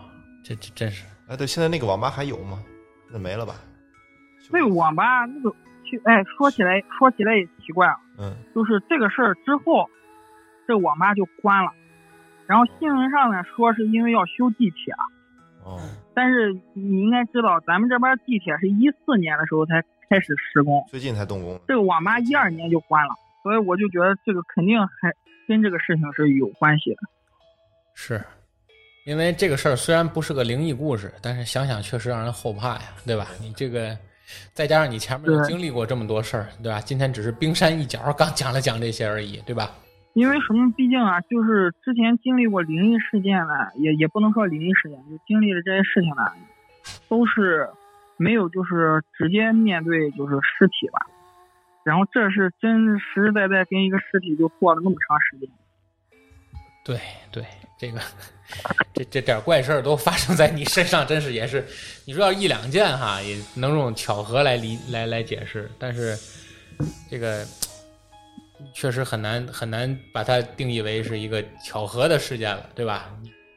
这这真是，哎，对，现在那个网吧还有吗？那没了吧？那个网吧那个，去哎，说起来说起来也奇怪啊，嗯，就是这个事儿之后，这个网吧就关了。然后新闻上呢说是因为要修地铁，哦，但是你应该知道，咱们这边地铁是一四年的时候才开始施工，最近才动工。这个网吧一二年就关了，所以我就觉得这个肯定还跟这个事情是有关系的。是因为这个事儿虽然不是个灵异故事，但是想想确实让人后怕呀，对吧？你这个再加上你前面又经历过这么多事儿，对吧？今天只是冰山一角，刚讲了讲这些而已，对吧？因为什么？毕竟啊，就是之前经历过灵异事件呢，也也不能说灵异事件，就经历了这些事情呢，都是没有就是直接面对就是尸体吧。然后这是真实实在在跟一个尸体就过了那么长时间。对对，这个这这点怪事儿都发生在你身上，真是也是，你说要一两件哈，也能用巧合来理来来解释，但是这个确实很难很难把它定义为是一个巧合的事件了，对吧？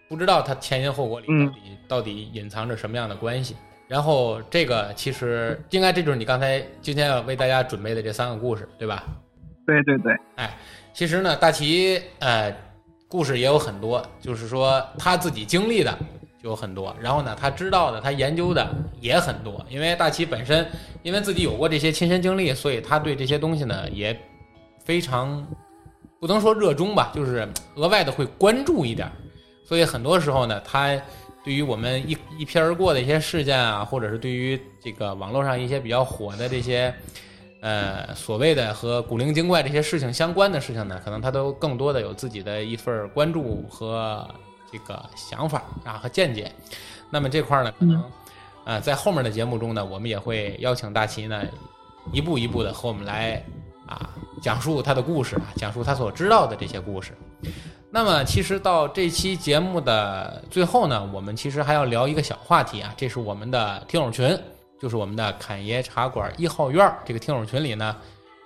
不知道它前因后果里嗯到底、到底隐藏着什么样的关系。然后这个其实应该这就是你刚才今天要为大家准备的这三个故事，对吧？对对对，哎其实呢，大齐呃，故事也有很多，就是说他自己经历的就有很多，然后呢，他知道的、他研究的也很多。因为大齐本身因为自己有过这些亲身经历，所以他对这些东西呢也非常不能说热衷吧，就是额外的会关注一点儿。所以很多时候呢，他对于我们一一瞥而过的一些事件啊，或者是对于这个网络上一些比较火的这些。呃，所谓的和古灵精怪这些事情相关的事情呢，可能他都更多的有自己的一份关注和这个想法啊和见解。那么这块儿呢，可能呃在后面的节目中呢，我们也会邀请大齐呢一步一步的和我们来啊讲述他的故事啊，讲述他所知道的这些故事。那么其实到这期节目的最后呢，我们其实还要聊一个小话题啊，这是我们的听友群。就是我们的侃爷茶馆一号院这个听友群里呢，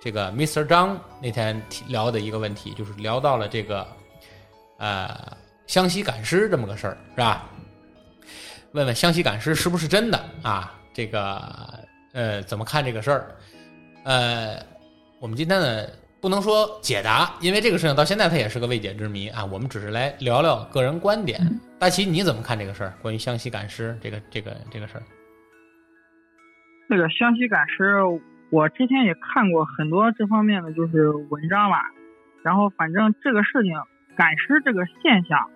这个 Mr. 张那天聊的一个问题，就是聊到了这个呃湘西赶尸这么个事儿，是吧？问问湘西赶尸是不是真的啊？这个呃怎么看这个事儿？呃，我们今天呢不能说解答，因为这个事情到现在它也是个未解之谜啊。我们只是来聊聊个人观点。大齐你怎么看这个事儿？关于湘西赶尸这个这个这个事儿？这个湘西赶尸，我之前也看过很多这方面的就是文章吧。然后反正这个事情赶尸这个现象，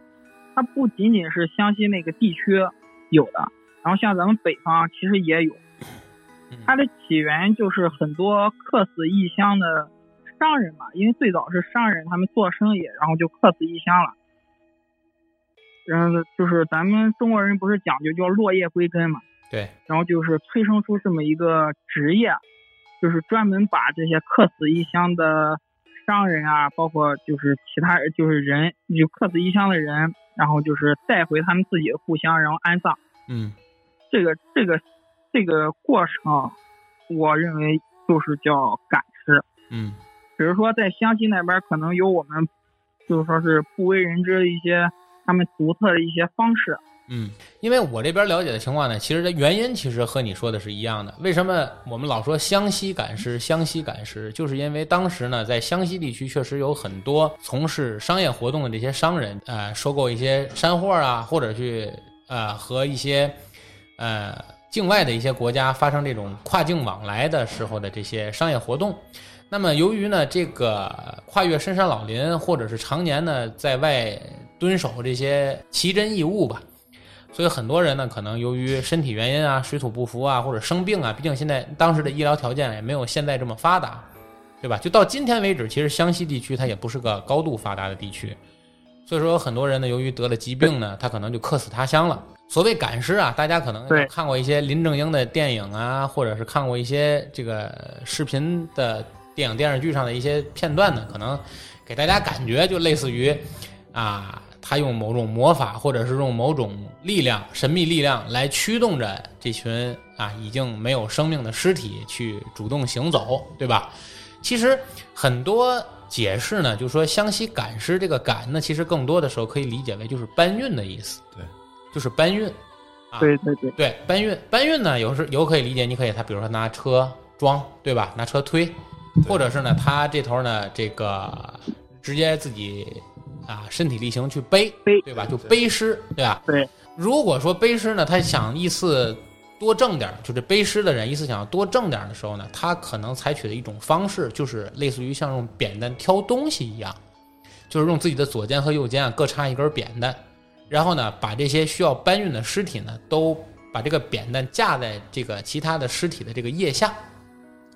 它不仅仅是湘西那个地区有的，然后像咱们北方其实也有。它的起源就是很多客死异乡的商人嘛，因为最早是商人他们做生意，然后就客死异乡了。然后就是咱们中国人不是讲究叫落叶归根嘛，对，然后就是催生出这么一个职业，就是专门把这些客死异乡的商人啊，包括就是其他就是人就客死异乡的人，然后就是带回他们自己的故乡，然后安葬。嗯这个这个这个过程，我认为就是叫赶尸。嗯比如说在湘西那边可能有我们就是说是不为人知的一些他们独特的一些方式。嗯，因为我这边了解的情况呢，其实的原因其实和你说的是一样的。为什么我们老说湘西赶尸？湘西赶尸，就是因为当时呢，在湘西地区确实有很多从事商业活动的这些商人，呃，收购一些山货啊，或者去呃和一些呃境外的一些国家发生这种跨境往来的时候的这些商业活动。那么由于呢，这个跨越深山老林，或者是常年呢在外蹲守这些奇珍异物吧。所以很多人呢，可能由于身体原因啊、水土不服啊，或者生病啊，毕竟现在当时的医疗条件也没有现在这么发达，对吧？就到今天为止，其实湘西地区它也不是个高度发达的地区，所以说很多人呢，由于得了疾病呢，他可能就客死他乡了。所谓赶尸啊，大家可能看过一些林正英的电影啊，或者是看过一些这个视频的电影电视剧上的一些片段呢，可能给大家感觉就类似于啊，他用某种魔法或者是用某种力量、神秘力量来驱动着这群啊已经没有生命的尸体去主动行走，对吧？其实很多解释呢，就说湘西赶尸这个赶呢，其实更多的时候可以理解为就是搬运的意思，对，就是搬运。啊对对对，对，搬运搬运呢，有时有可以理解，你可以他比如说拿车装，对吧？拿车推，或者是呢，他这头呢，这个直接自己啊身体力行去背，背对吧？就背尸，对吧？对。如果说背尸呢，他想一次多挣点儿，就是背尸的人一次想要多挣点儿的时候呢，他可能采取的一种方式就是类似于像用扁担挑东西一样，就是用自己的左肩和右肩啊各插一根扁担，然后呢，把这些需要搬运的尸体呢，都把这个扁担架在这个其他的尸体的这个腋下。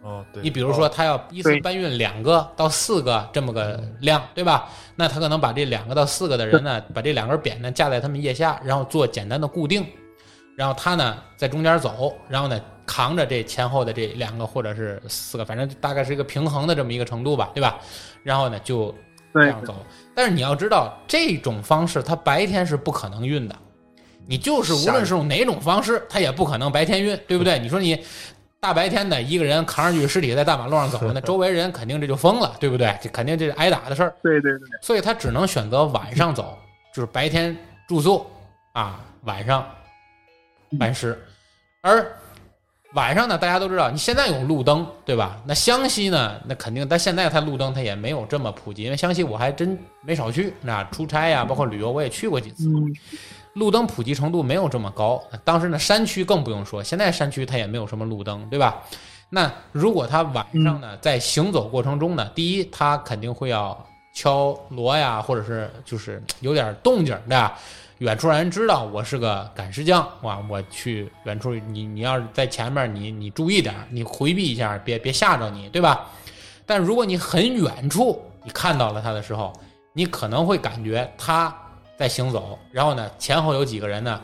哦，对，你比如说，他要一次搬运两个到四个这么个量，对吧？那他可能把这两个到四个的人呢，把这两根扁担架在他们腋下，然后做简单的固定，然后他呢在中间走，然后呢扛着这前后的这两个或者是四个，反正大概是一个平衡的这么一个程度吧，对吧？然后呢就这样走。但是你要知道，这种方式它白天是不可能运的。你就是无论是用哪种方式，它也不可能白天运，对不对？你说你大白天的一个人扛着具尸体在大马路上走，那 周围人肯定这就疯了，对不对？这肯定这是挨打的事儿。对对对，所以他只能选择晚上走，就是白天住宿啊，晚上搬尸。而晚上呢，大家都知道，你现在有路灯，对吧？那湘西呢，那肯定，但现在它路灯它也没有这么普及，因为湘西我还真没少去，那出差呀，包括旅游我也去过几次。嗯，路灯普及程度没有这么高。当时呢，山区更不用说，现在山区它也没有什么路灯，对吧？那如果他晚上呢，在行走过程中呢，第一，他肯定会要敲锣呀，或者是就是有点动静，对吧？远处让人知道我是个赶尸匠，哇！我去远处，你你要是在前面，你你注意点，你回避一下，别别吓着你，对吧？但如果你很远处你看到了他的时候，你可能会感觉他在行走，然后呢，前后有几个人呢，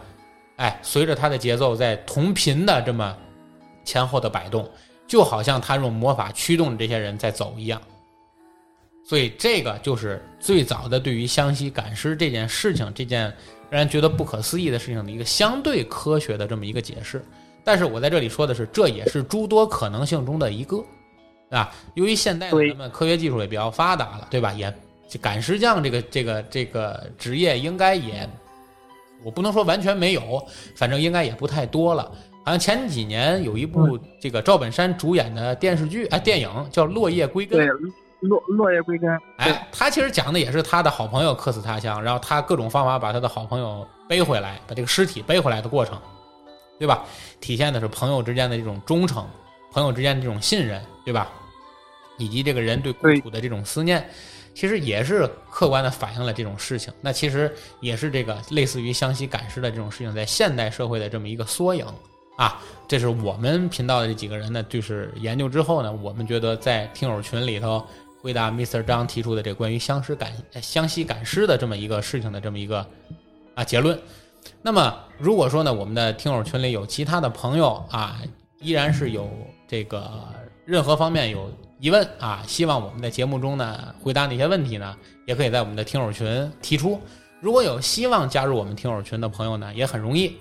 哎，随着他的节奏在同频的这么前后的摆动，就好像他用魔法驱动这些人在走一样。所以这个就是最早的对于湘西赶尸这件事情，这件让人觉得不可思议的事情的一个相对科学的这么一个解释。但是我在这里说的是，这也是诸多可能性中的一个，啊，由于现代的对咱们科学技术也比较发达了，对吧？也赶尸匠这个这个这个职业应该也，我不能说完全没有，反正应该也不太多了。好像前几年有一部这个赵本山主演的电视剧啊、电影叫《落叶归根》，对，落落叶归根，哎，他其实讲的也是他的好朋友客死他乡，然后他各种方法把他的好朋友背回来，把这个尸体背回来的过程，对吧？体现的是朋友之间的这种忠诚，朋友之间的这种信任，对吧？以及这个人对故土的这种思念，其实也是客观的反映了这种事情。那其实也是这个类似于湘西赶尸的这种事情，在现代社会的这么一个缩影啊。这是我们频道的这几个人呢，就是研究之后呢，我们觉得在听友群里头回答 Mr. 张提出的这关于湘尸赶呃湘西赶尸的这么一个事情的这么一个啊结论。那么如果说呢，我们的听友群里有其他的朋友啊，依然是有这个任何方面有疑问啊，希望我们在节目中呢回答那些问题呢，也可以在我们的听友群提出。如果有希望加入我们听友群的朋友呢，也很容易，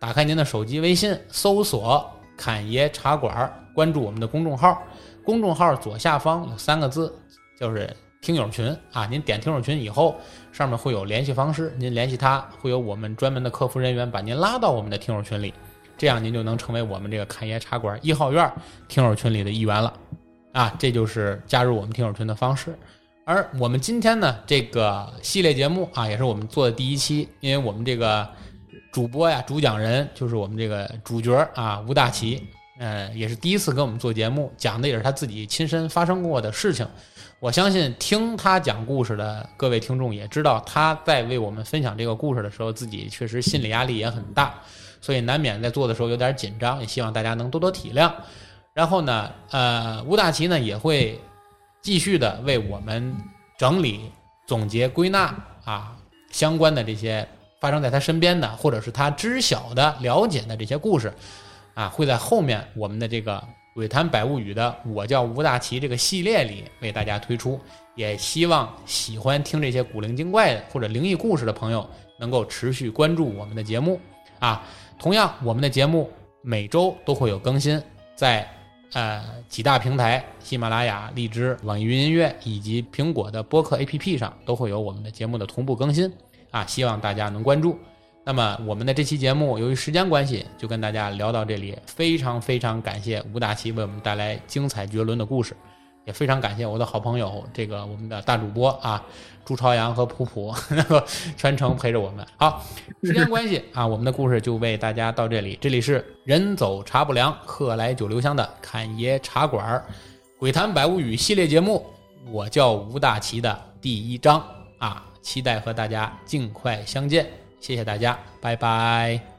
打开您的手机微信，搜索“侃爷茶馆”，关注我们的公众号。公众号左下方有三个字，就是听友群啊。您点听友群以后，上面会有联系方式，您联系他，会有我们专门的客服人员把您拉到我们的听友群里，这样您就能成为我们这个侃爷茶馆一号院听友群里的一员了。啊，这就是加入我们听友群的方式。而我们今天呢，这个系列节目啊，也是我们做的第一期，因为我们这个主播呀、主讲人就是我们这个主角啊，吴大奇，呃，也是第一次跟我们做节目，讲的也是他自己亲身发生过的事情。我相信听他讲故事的各位听众也知道，他在为我们分享这个故事的时候，自己确实心理压力也很大，所以难免在做的时候有点紧张，也希望大家能多多体谅。然后呢，呃，吴大奇呢也会继续的为我们整理、总结、归纳啊相关的这些发生在他身边的，或者是他知晓的、了解的这些故事啊，会在后面我们的这个《鬼谈百物语》的“我叫吴大奇”这个系列里为大家推出。也希望喜欢听这些古灵精怪的或者灵异故事的朋友能够持续关注我们的节目啊。同样，我们的节目每周都会有更新，在呃几大平台，喜马拉雅、荔枝、网易云音乐以及苹果的播客 APP 上都会有我们的节目的同步更新啊。希望大家能关注。那么我们的这期节目由于时间关系，就跟大家聊到这里。非常非常感谢吴大奇为我们带来精彩绝伦的故事。也非常感谢我的好朋友，这个我们的大主播啊，朱朝阳和普普能够全程陪着我们。好，时间关系啊，我们的故事就为大家到这里。这里是人走茶不凉，客来酒留香的侃爷茶馆儿《鬼谈百物语》系列节目，我叫吴大奇的第一章啊，期待和大家尽快相见。谢谢大家，拜拜。